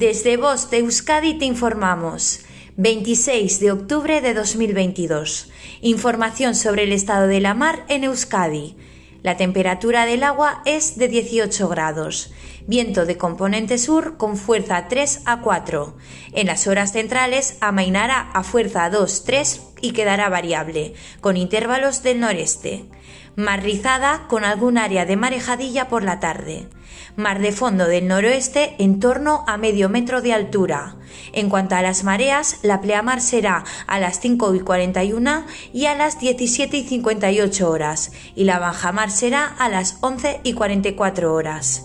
Desde Voz de Euskadi te informamos. 26 de octubre de 2022. Información sobre el estado de la mar en Euskadi. La temperatura del agua es de 18 grados. Viento de componente sur con fuerza 3 a 4. En las horas centrales amainará a fuerza 2, 3 y quedará variable, con intervalos del noreste. Mar rizada con algún área de marejadilla por la tarde. Mar de fondo del noroeste en torno a medio metro de altura. En cuanto a las mareas, la pleamar será a las 5 y 41 y a las 17 y 58 horas, y la bajamar será a las 11 y 44 horas.